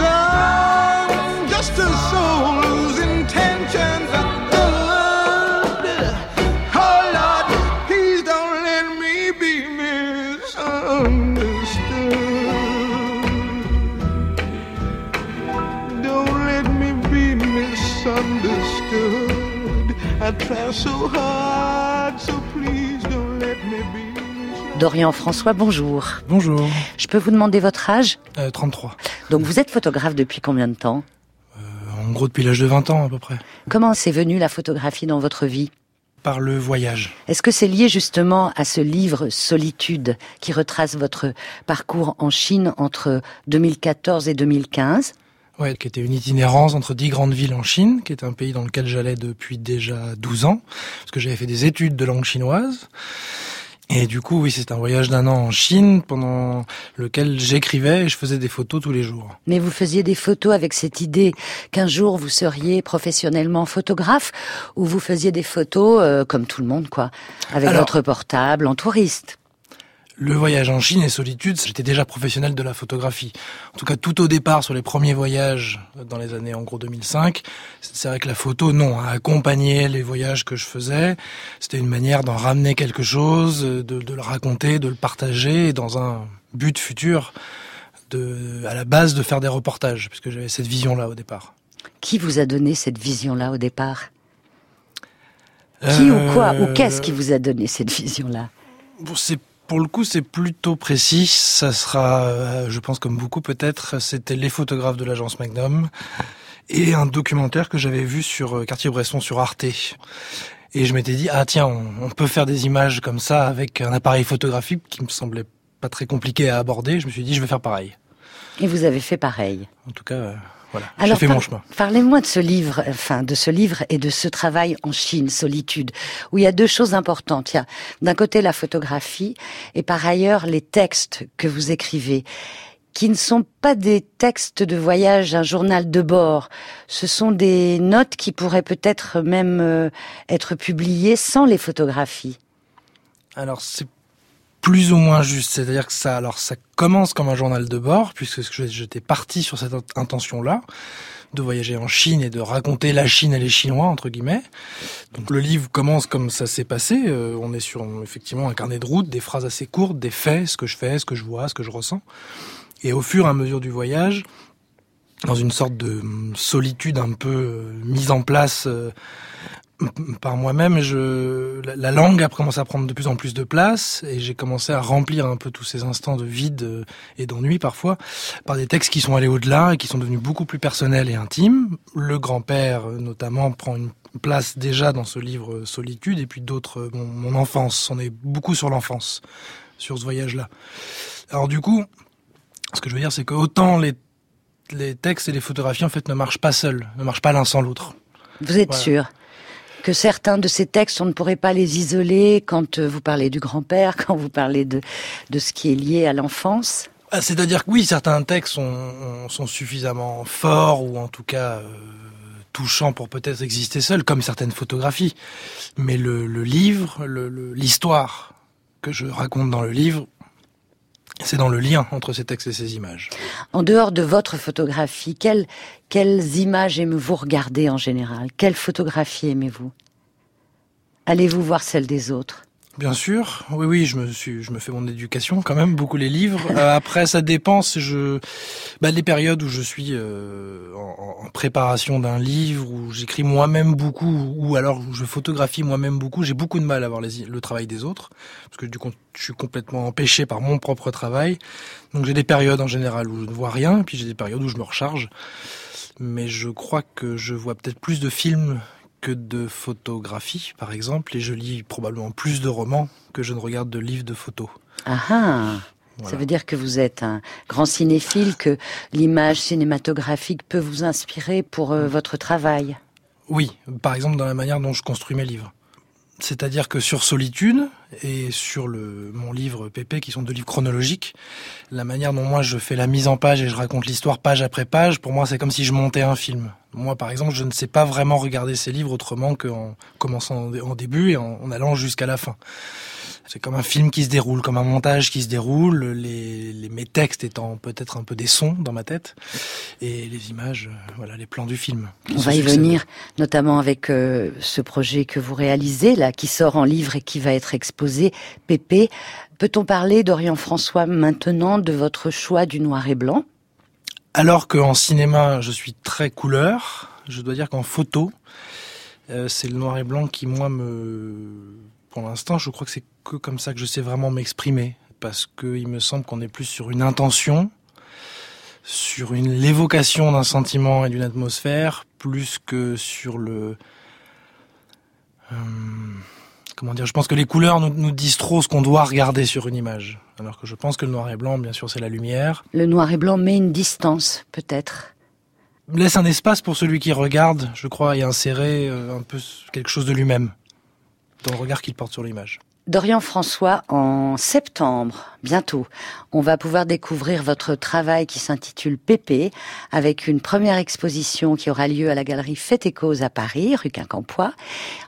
I'm just a soul whose intentions are good. Oh Lord, please don't let me be misunderstood. Don't let me be misunderstood. I try so hard, Dorian François, bonjour. Bonjour. Je peux vous demander votre âge? Euh, 33. Donc vous êtes photographe depuis combien de temps? En gros, depuis l'âge de 20 ans à peu près. Comment c'est venu la photographie dans votre vie? Par le voyage. Est-ce que c'est lié justement à ce livre Solitude qui retrace votre parcours en Chine entre 2014 et 2015 Ouais, qui était une itinérance entre dix grandes villes en Chine, qui est un pays dans lequel j'allais depuis déjà 12 ans, parce que j'avais fait des études de langue chinoise. Et du coup, oui, c'est un voyage d'un an en Chine pendant lequel j'écrivais et je faisais des photos tous les jours. Mais vous faisiez des photos avec cette idée qu'un jour vous seriez professionnellement photographe ou vous faisiez des photos euh, comme tout le monde quoi, avec Alors- votre portable en touriste? Le voyage en Chine et solitude, j'étais déjà professionnel de la photographie. En tout cas, tout au départ, sur les premiers voyages, dans les années en gros 2005, c'est vrai que la photo, non, a accompagné les voyages que je faisais. C'était une manière d'en ramener quelque chose, de, de le raconter, de le partager, dans un but futur, de, à la base, de faire des reportages, puisque j'avais cette vision-là au départ. Qui vous a donné cette vision-là au départ? Qui ou quoi Ou Euh, qu'est-ce qui vous a donné cette vision-là? Bon, c'est pour le coup, c'est plutôt précis. Ça sera, euh, je pense, comme beaucoup peut-être, c'était les photographes de l'agence Magnum et un documentaire que j'avais vu sur euh, Cartier-Bresson sur Arte. Et je m'étais dit, ah tiens, on, on peut faire des images comme ça avec un appareil photographique qui me semblait pas très compliqué à aborder. Je me suis dit, je vais faire pareil. Et vous avez fait pareil. En tout cas, euh, voilà, Alors, fait par- mon chemin. Parlez-moi de ce livre, enfin de ce livre et de ce travail en Chine, Solitude, où il y a deux choses importantes. Il y a d'un côté la photographie et par ailleurs les textes que vous écrivez, qui ne sont pas des textes de voyage, un journal de bord. Ce sont des notes qui pourraient peut-être même euh, être publiées sans les photographies. Alors c'est plus ou moins juste, c'est-à-dire que ça, alors ça commence comme un journal de bord, puisque j'étais parti sur cette int- intention-là, de voyager en Chine et de raconter la Chine et les Chinois entre guillemets. Donc le livre commence comme ça s'est passé. euh, on est sur effectivement un carnet de route, des phrases assez courtes, des faits, ce que je fais, ce que je vois, ce que je ressens. Et au fur et à mesure du voyage, dans une sorte de solitude un peu euh, mise en place euh, par moi-même, je la, la langue a commencé à prendre de plus en plus de place et j'ai commencé à remplir un peu tous ces instants de vide euh, et d'ennui parfois par des textes qui sont allés au-delà et qui sont devenus beaucoup plus personnels et intimes. Le grand-père euh, notamment prend une place déjà dans ce livre euh, Solitude et puis d'autres mon, mon enfance, on est beaucoup sur l'enfance sur ce voyage-là. Alors du coup, ce que je veux dire c'est que autant les les textes et les photographies en fait ne marchent pas seuls, ne marchent pas l'un sans l'autre. Vous êtes Voilà. sûr? Que certains de ces textes, on ne pourrait pas les isoler quand euh, vous parlez du grand-père, quand vous parlez de, ce qui est lié à l'enfance Ah, C'est-à-dire que oui, certains textes sont, suffisamment forts ou en tout cas euh, touchants pour peut-être exister seuls, comme certaines photographies. Mais le, le livre, le- le- l'histoire que je raconte dans le livre, c'est dans le lien entre ces textes et ces images. En dehors de votre photographie, quelles, quelles images aimez-vous regarder en général? Quelles photographies aimez-vous? Allez-vous voir celles des autres? Bien sûr, oui, oui, je me suis, je me fais mon éducation quand même, beaucoup les livres. Euh, après, ça dépend. Si je, bah, les périodes où je suis euh, en, préparation d'un livre, où j'écris moi-même beaucoup, ou alors où je photographie moi-même beaucoup, j'ai beaucoup de mal à voir les, le travail des autres, parce que du coup, je suis complètement empêché par mon propre travail. Donc, j'ai des périodes en général où je ne vois rien, puis j'ai des périodes où je me recharge. Mais je crois que je vois peut-être plus de films que de photographie, par exemple, et je lis probablement plus de romans que je ne regarde de livres de photos. Ah ah Ça veut dire que vous êtes un grand cinéphile, que l'image cinématographique peut vous inspirer pour euh, votre travail. Oui, par exemple dans la manière dont je construis mes livres. C'est-à-dire que sur Solitude et sur le, mon livre Pépé, qui sont deux livres chronologiques, la manière dont moi je fais la mise en page et je raconte l'histoire page après page, pour moi c'est comme si je montais un film. Moi par exemple, je ne sais pas vraiment regarder ces livres autrement qu'en commençant en début et en, en allant jusqu'à la fin. C'est comme un film qui se déroule, comme un montage qui se déroule, les, les mes textes étant peut-être un peu des sons dans ma tête et les images, euh, voilà, les plans du film. On va y venir, notamment avec euh, ce projet que vous réalisez là, qui sort en livre et qui va être exposé, Pépé. Peut-on parler d'Orient François maintenant de votre choix du noir et blanc? Alors qu'en cinéma, je suis très couleur, je dois dire qu'en photo, euh, c'est le noir et blanc qui moi me pour l'instant, je crois que c'est que comme ça que je sais vraiment m'exprimer. Parce qu'il me semble qu'on est plus sur une intention, sur une l'évocation d'un sentiment et d'une atmosphère, plus que sur le... Euh, comment dire Je pense que les couleurs nous, nous disent trop ce qu'on doit regarder sur une image. Alors que je pense que le noir et blanc, bien sûr, c'est la lumière. Le noir et blanc met une distance, peut-être laisse un espace pour celui qui regarde, je crois, et insérer euh, un peu quelque chose de lui-même dans le regard qu'il porte sur l'image. Dorian François, en septembre, bientôt, on va pouvoir découvrir votre travail qui s'intitule Pépé, avec une première exposition qui aura lieu à la galerie Fête et Cause à Paris, rue Quincampoix.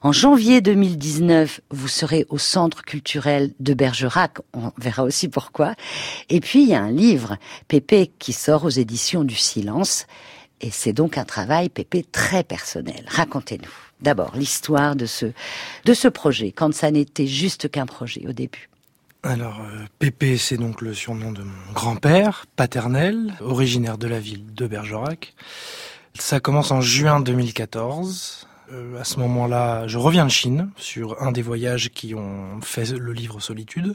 En janvier 2019, vous serez au Centre culturel de Bergerac, on verra aussi pourquoi. Et puis, il y a un livre, Pépé, qui sort aux éditions du Silence. Et c'est donc un travail, Pépé, très personnel. Racontez-nous d'abord l'histoire de ce, de ce projet, quand ça n'était juste qu'un projet au début. Alors, euh, Pépé, c'est donc le surnom de mon grand-père paternel, originaire de la ville de Bergerac. Ça commence en juin 2014. Euh, à ce moment-là, je reviens de Chine sur un des voyages qui ont fait le livre Solitude.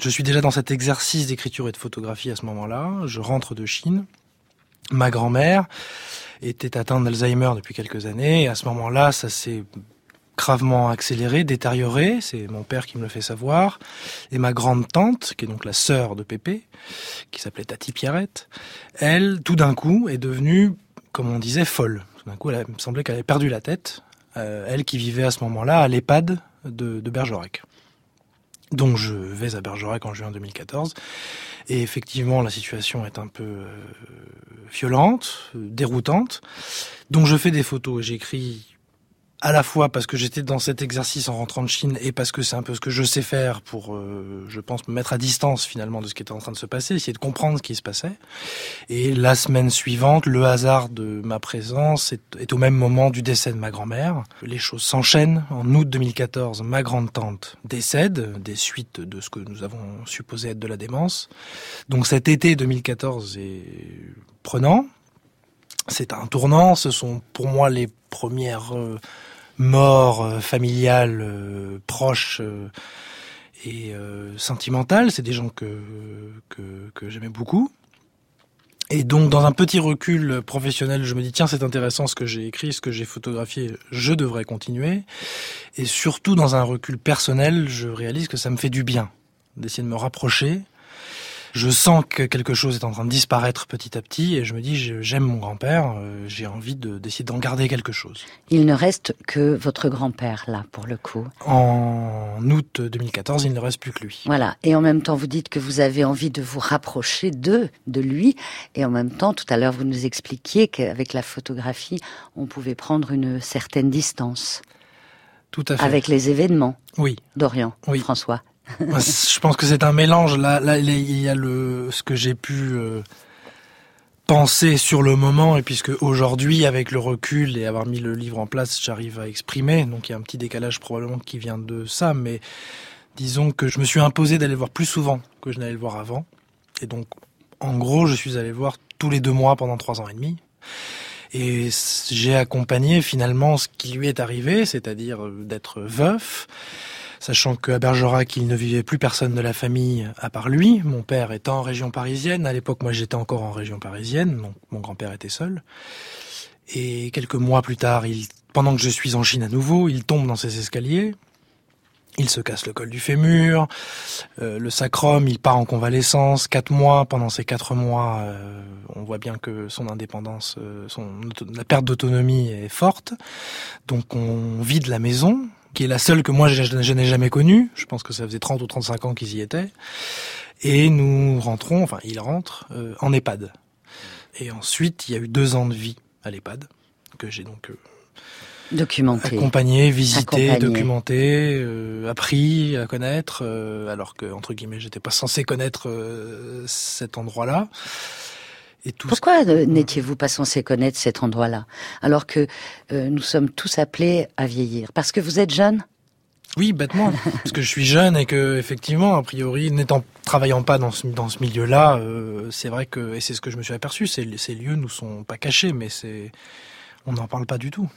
Je suis déjà dans cet exercice d'écriture et de photographie à ce moment-là. Je rentre de Chine Ma grand-mère était atteinte d'Alzheimer depuis quelques années et à ce moment-là, ça s'est gravement accéléré, détérioré, c'est mon père qui me le fait savoir, et ma grande tante, qui est donc la sœur de Pépé, qui s'appelait Tati Pierrette, elle, tout d'un coup, est devenue, comme on disait, folle. Tout d'un coup, elle, me semblait qu'elle avait perdu la tête, euh, elle qui vivait à ce moment-là à l'EHPAD de Bergerac. Donc je vais à Bergerac en juin 2014 et effectivement la situation est un peu euh, violente, déroutante. Donc je fais des photos et j'écris à la fois parce que j'étais dans cet exercice en rentrant de Chine et parce que c'est un peu ce que je sais faire pour, euh, je pense, me mettre à distance finalement de ce qui était en train de se passer, essayer de comprendre ce qui se passait. Et la semaine suivante, le hasard de ma présence est, au même moment du décès de ma grand-mère. Les choses s'enchaînent. En août 2014, ma grande-tante décède des suites de ce que nous avons supposé être de la démence. Donc cet été 2014 est prenant. C'est un tournant. Ce sont pour moi les premières euh, mort euh, familiale euh, proche euh, et sentimentale. C'est des gens que, que, que j'aimais beaucoup. Et donc, dans un petit recul professionnel, je me dis, tiens, c'est intéressant ce que j'ai écrit, ce que j'ai photographié, je devrais continuer. Et surtout, dans un recul personnel, je réalise que ça me fait du bien d'essayer de me rapprocher je sens que quelque chose est en train de disparaître petit à petit et je me dis j'aime mon grand-père, euh, j'ai envie de d'essayer d'en garder quelque chose. Il ne reste que votre grand-père là pour le coup. En août 2014, il ne reste plus que lui. Voilà, et en même temps vous dites que vous avez envie de vous rapprocher de de lui et en même temps tout à l'heure vous nous expliquiez qu'avec la photographie, on pouvait prendre une certaine distance. Tout à fait. Avec les événements. Oui. D'Orient, oui. François. Je pense que c'est un mélange. Là, là, il y a le ce que j'ai pu euh, penser sur le moment, et puisque aujourd'hui, avec le recul et avoir mis le livre en place, j'arrive à exprimer. Donc il y a un petit décalage probablement qui vient de ça, mais Disons que je me suis imposé d'aller le voir plus souvent que je n'allais le voir avant. Et donc, en gros, je suis allé voir tous les deux mois pendant trois ans et demi. Et j'ai accompagné finalement ce qui lui est arrivé, c'est-à-dire d'être veuf, sachant qu'à Bergerac, il ne vivait plus personne de la famille à part lui. Mon père étant en région parisienne. À l'époque, moi, j'étais encore en région parisienne, donc mon grand-père était seul. Et quelques mois plus tard, il, pendant que je suis en Chine à nouveau, il tombe dans ses escaliers. Il se casse le col du fémur, euh, le sacrum, il part en convalescence, quatre mois. Pendant ces quatre mois, euh, on voit bien que son indépendance, euh, son, la perte d'autonomie est forte. Donc on vide la maison, qui est la seule que moi je, je n'ai jamais connue. Je pense que ça faisait 30 ou 35 ans qu'ils y étaient. Et nous rentrons, enfin il rentre, en EHPAD. Et ensuite, il y a eu deux ans de vie à l'EHPAD, que j'ai donc Documenté. Accompagné, visité, documenté, euh, appris à connaître, euh, alors que entre guillemets, j'étais pas censé connaître euh, cet endroit-là. Et tout Pourquoi n'étiez-vous pas censé connaître cet endroit-là, alors que nous sommes tous appelés à vieillir? Parce que vous êtes jeune? Oui, bêtement, parce que je suis jeune et que effectivement, a priori, n'étant travaillant pas dans ce dans ce milieu-là, c'est vrai que et c'est ce que je me suis aperçu, ces, ces lieux nous sont pas cachés, mais c'est on n'en parle pas du tout.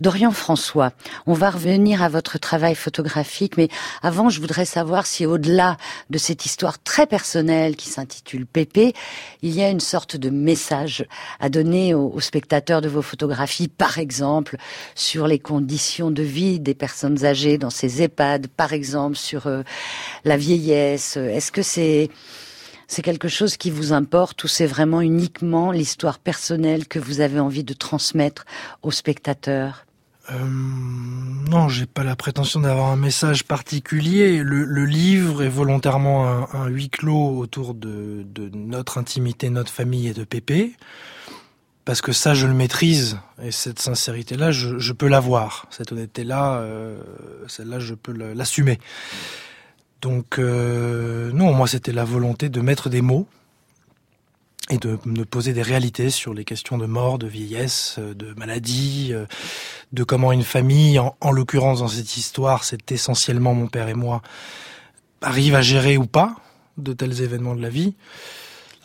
Dorian François, on va revenir à votre travail photographique, mais avant, je voudrais savoir si au-delà de cette histoire très personnelle qui s'intitule Pépé, il y a une sorte de message à donner aux, spectateurs de vos photographies, par exemple, sur les conditions de vie des personnes âgées dans ces EHPAD, par exemple, sur euh, la vieillesse. Est-ce que c'est c'est quelque chose qui vous importe ou c'est vraiment uniquement l'histoire personnelle que vous avez envie de transmettre aux spectateurs? Euh, non, j'ai pas la prétention d'avoir un message particulier. Le, livre est volontairement un, huis clos autour de, notre intimité, notre famille et de Pépé, parce que ça, je le maîtrise et cette sincérité-là, je, peux l'avoir. Cette honnêteté-là, euh, celle-là, je peux l'assumer. Donc euh, non, moi c'était la volonté de mettre des mots et de me poser des réalités sur les questions de mort, de vieillesse, euh, de maladie, euh, de comment une famille, en, en l'occurrence dans cette histoire, c'est essentiellement mon père et moi, arrive à gérer ou pas de tels événements de la vie.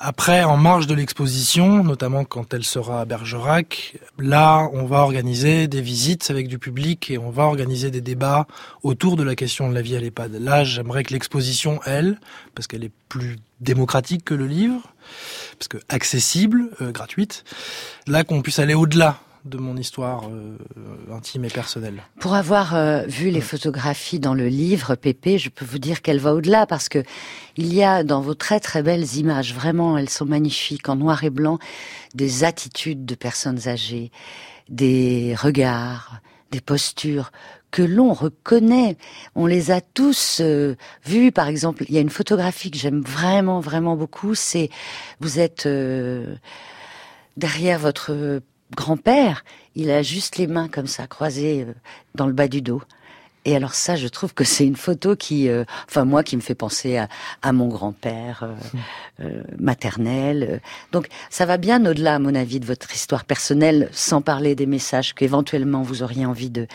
Après, en marge de l'exposition, notamment quand elle sera à Bergerac, là, on va organiser des visites avec du public et on va organiser des débats autour de la question de la vie à l'EHPAD. Là, j'aimerais que l'exposition, elle, parce qu'elle est plus démocratique que le livre, parce que accessible, euh, gratuite, là qu'on puisse aller au-delà de mon histoire euh, intime et personnelle. Pour avoir euh, vu les photographies dans le livre Pépé, je peux vous dire qu'elle va au-delà parce que il y a dans vos très très belles images, vraiment elles sont magnifiques en noir et blanc, des attitudes de personnes âgées, des regards, des postures que l'on reconnaît. On les a tous euh, vus. Par exemple, il y a une photographie que j'aime vraiment vraiment beaucoup. C'est vous êtes derrière votre grand-père, il a juste les mains comme ça, croisées euh, dans le bas du dos. Et alors ça, je trouve que c'est une photo qui, euh, enfin moi, qui me fait penser à, mon grand-père euh, maternel. Donc ça va bien au-delà, à mon avis, de votre histoire personnelle, sans parler des messages qu'éventuellement vous auriez envie de,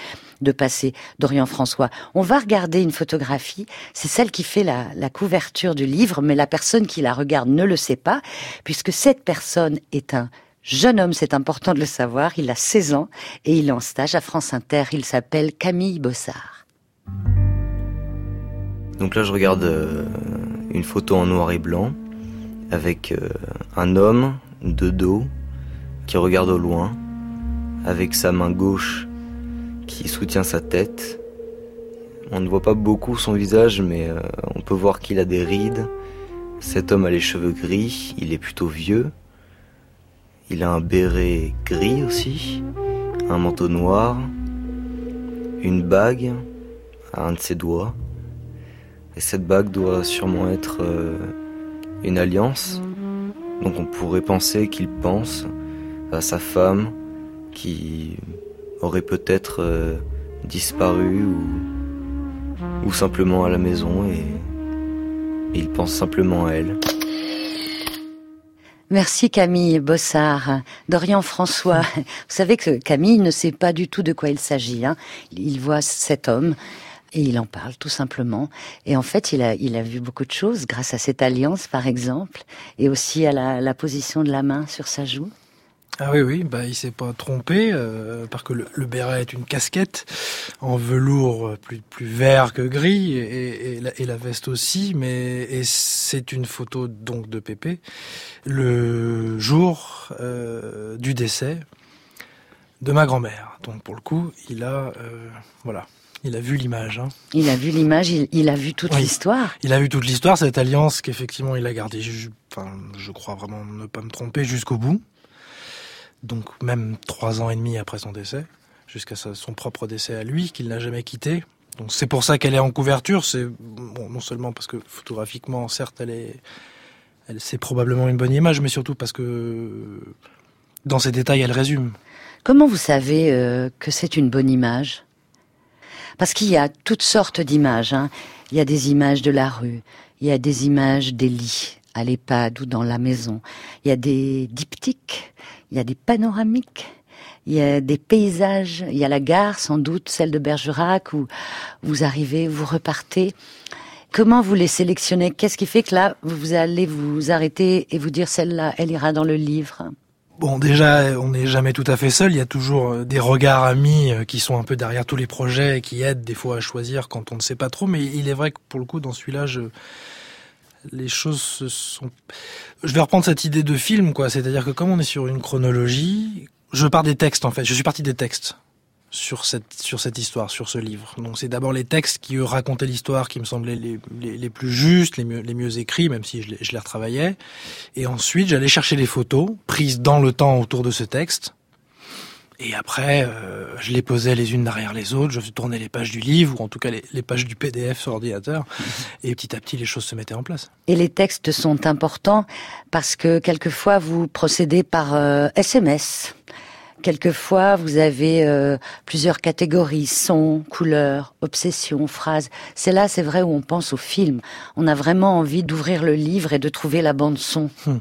de passer. Dorian François, on va regarder une photographie. C'est celle qui fait la, la couverture du livre, mais la personne qui la regarde ne le sait pas, puisque cette personne est un Jeune homme, c'est important de le savoir, il a 16 ans et il est en stage à France Inter. Il s'appelle Camille Bossard. Donc là, je regarde euh, une photo en noir et blanc avec euh, un homme de dos qui regarde au loin avec sa main gauche qui soutient sa tête. On ne voit pas beaucoup son visage, mais euh, on peut voir qu'il a des rides. Cet homme a les cheveux gris, il est plutôt vieux. Il a un béret gris aussi, un manteau noir, une bague à un de ses doigts. Et cette bague doit sûrement être euh, une alliance. Donc on pourrait penser qu'il pense à sa femme qui aurait peut-être euh, disparu ou, ou simplement à la maison et il pense simplement à elle. Merci Camille Bossard. Dorian François, vous savez que Camille ne sait pas du tout de quoi il s'agit. Hein. Il voit cet homme Et il en parle tout simplement. Et en fait, il a, il a vu beaucoup de choses grâce à cette alliance, par exemple, et aussi à la, la position de la main sur sa joue. Ah oui, oui, bah, il s'est pas trompé, euh, parce que le, le, béret est une casquette en velours plus, plus vert que gris, et, et, la, et la, veste aussi, mais et c'est une photo donc de Pépé, le jour euh, du décès de ma grand-mère. Donc pour le coup, il a, euh, voilà, il a vu l'image. Hein. Il a vu l'image, il, il, a vu toute oui. l'histoire. Il a vu toute l'histoire, cette alliance qu'effectivement il a gardée, je, enfin, je crois vraiment ne pas me tromper, jusqu'au bout donc même trois ans et demi après son décès, jusqu'à son propre décès à lui, qu'il n'a jamais quitté. Donc c'est pour ça qu'elle est en couverture. C'est non seulement parce que photographiquement, certes, elle est, c'est probablement une bonne image, mais surtout parce que dans ses détails, elle résume. Comment vous savez euh, que c'est une bonne image? Parce qu'il y a toutes sortes d'images. Hein. Il y a des images de la rue, il y a des images des lits à l'EHPAD ou dans la maison. Il y a des diptyques, il y a des panoramiques, il y a des paysages, il y a la gare sans doute, celle de Bergerac, où vous arrivez, vous repartez. Comment vous les sélectionnez? Qu'est-ce qui fait que là, vous allez vous arrêter et vous dire celle-là, elle ira dans le livre? Bon, déjà, on n'est jamais tout à fait seul. Il y a toujours euh, des regards amis euh, qui sont un peu derrière tous les projets et qui aident des fois à choisir quand on ne sait pas trop. Mais il est vrai que pour le coup, dans celui-là, je, les choses se sont. Je vais reprendre cette idée de film, quoi. C'est-à-dire que comme on est sur une chronologie, je pars des textes en fait. Je suis parti des textes sur cette sur cette histoire, sur ce livre. Donc c'est d'abord les textes qui eux racontaient l'histoire, qui me semblaient les, les, plus justes, les mieux les mieux écrits, même si je je les retravaillais. Et ensuite j'allais chercher les photos prises dans le temps autour de ce texte et après, euh, je les posais les unes derrière les autres, je tournais les pages du livre, ou en tout cas les, les pages du PDF sur ordinateur, et petit à petit les choses se mettaient en place. Et les textes sont importants parce que quelquefois vous procédez par euh, SMS. Quelquefois, vous avez euh, plusieurs catégories, son, couleur, obsession, phrase. C'est là, c'est vrai, où on pense au film. On a vraiment envie d'ouvrir le livre et de trouver la bande son. Hum.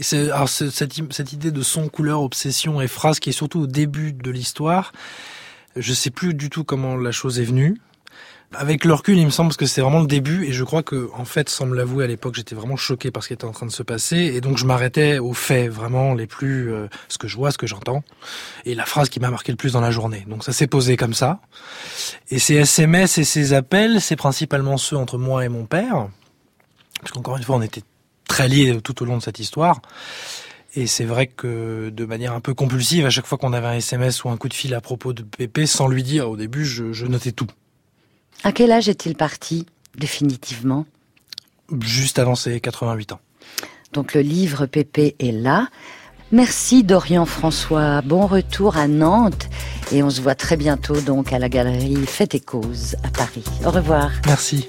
C'est, alors cette, idée de son, couleur, obsession et phrase qui est surtout au début de l'histoire, je sais plus du tout comment la chose est venue. Avec le recul, il me semble que c'est vraiment le début et je crois que, en fait, sans me l'avouer, à l'époque, j'étais vraiment choqué par ce qui était en train de se passer et donc je m'arrêtais aux faits vraiment les plus, euh, ce que je vois, ce que j'entends et la phrase qui m'a marqué le plus dans la journée. Donc ça s'est posé comme ça. Et ces SMS et ces appels, c'est principalement ceux entre moi et mon père. Parce qu'encore une fois, on était très lié tout au long de cette histoire. Et c'est vrai que de manière un peu compulsive, à chaque fois qu'on avait un SMS ou un coup de fil à propos de Pépé, sans lui dire au début, je, je notais tout. À quel âge est-il parti, définitivement? Juste avant ses 88 ans. Donc le livre Pépé est là. Merci Dorian François. Bon retour à Nantes. Et on se voit très bientôt donc à la galerie Fête et Cause à Paris. Au revoir. Merci.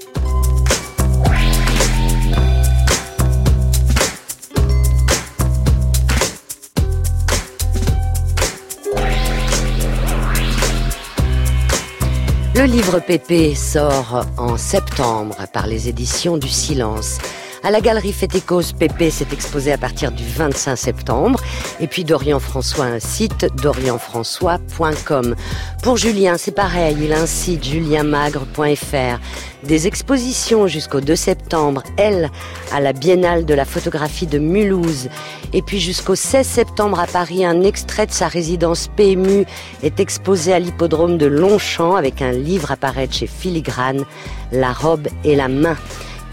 Le livre Pépé sort en septembre par les éditions du Silence. À la galerie Fétécos, Pépé s'est exposé à partir du 25 septembre. Et puis Dorian François un site, dorianfrançois.com. Pour Julien, c'est pareil, il a un site, julienmagre.fr. Des expositions jusqu'au 2 septembre, elle, à la Biennale de la photographie de Mulhouse. Et puis jusqu'au 16 septembre à Paris, un extrait de sa résidence PMU est exposé à l'hippodrome de Longchamp avec un livre apparaître chez Filigrane, La robe et la main.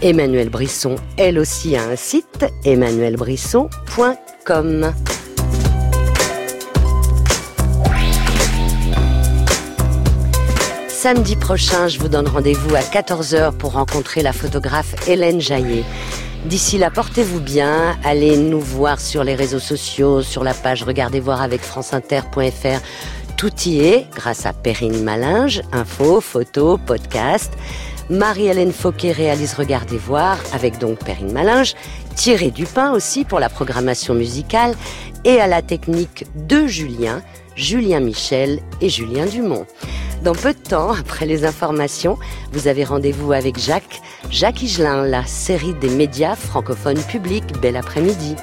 Emmanuel Brisson, elle aussi, a un site, emmanuelbrisson.com. Samedi prochain, je vous donne rendez-vous à 14h pour rencontrer la photographe Hélène Jaillet. D'ici là, portez-vous bien, allez nous voir sur les réseaux sociaux, sur la page Regardez voir avec franceinter.fr. Tout y est grâce à Perrine Malinge, info, photos, podcast. Marie-Hélène Fauquet réalise Regardez voir avec donc Perrine Malinge, Thierry Dupin aussi pour la programmation musicale et à la technique de Julien, Julien Michel et Julien Dumont. Dans peu de temps, après les informations, vous avez rendez-vous avec Jacques, Jacques Higelin, la série des médias francophones publics. Bel après-midi.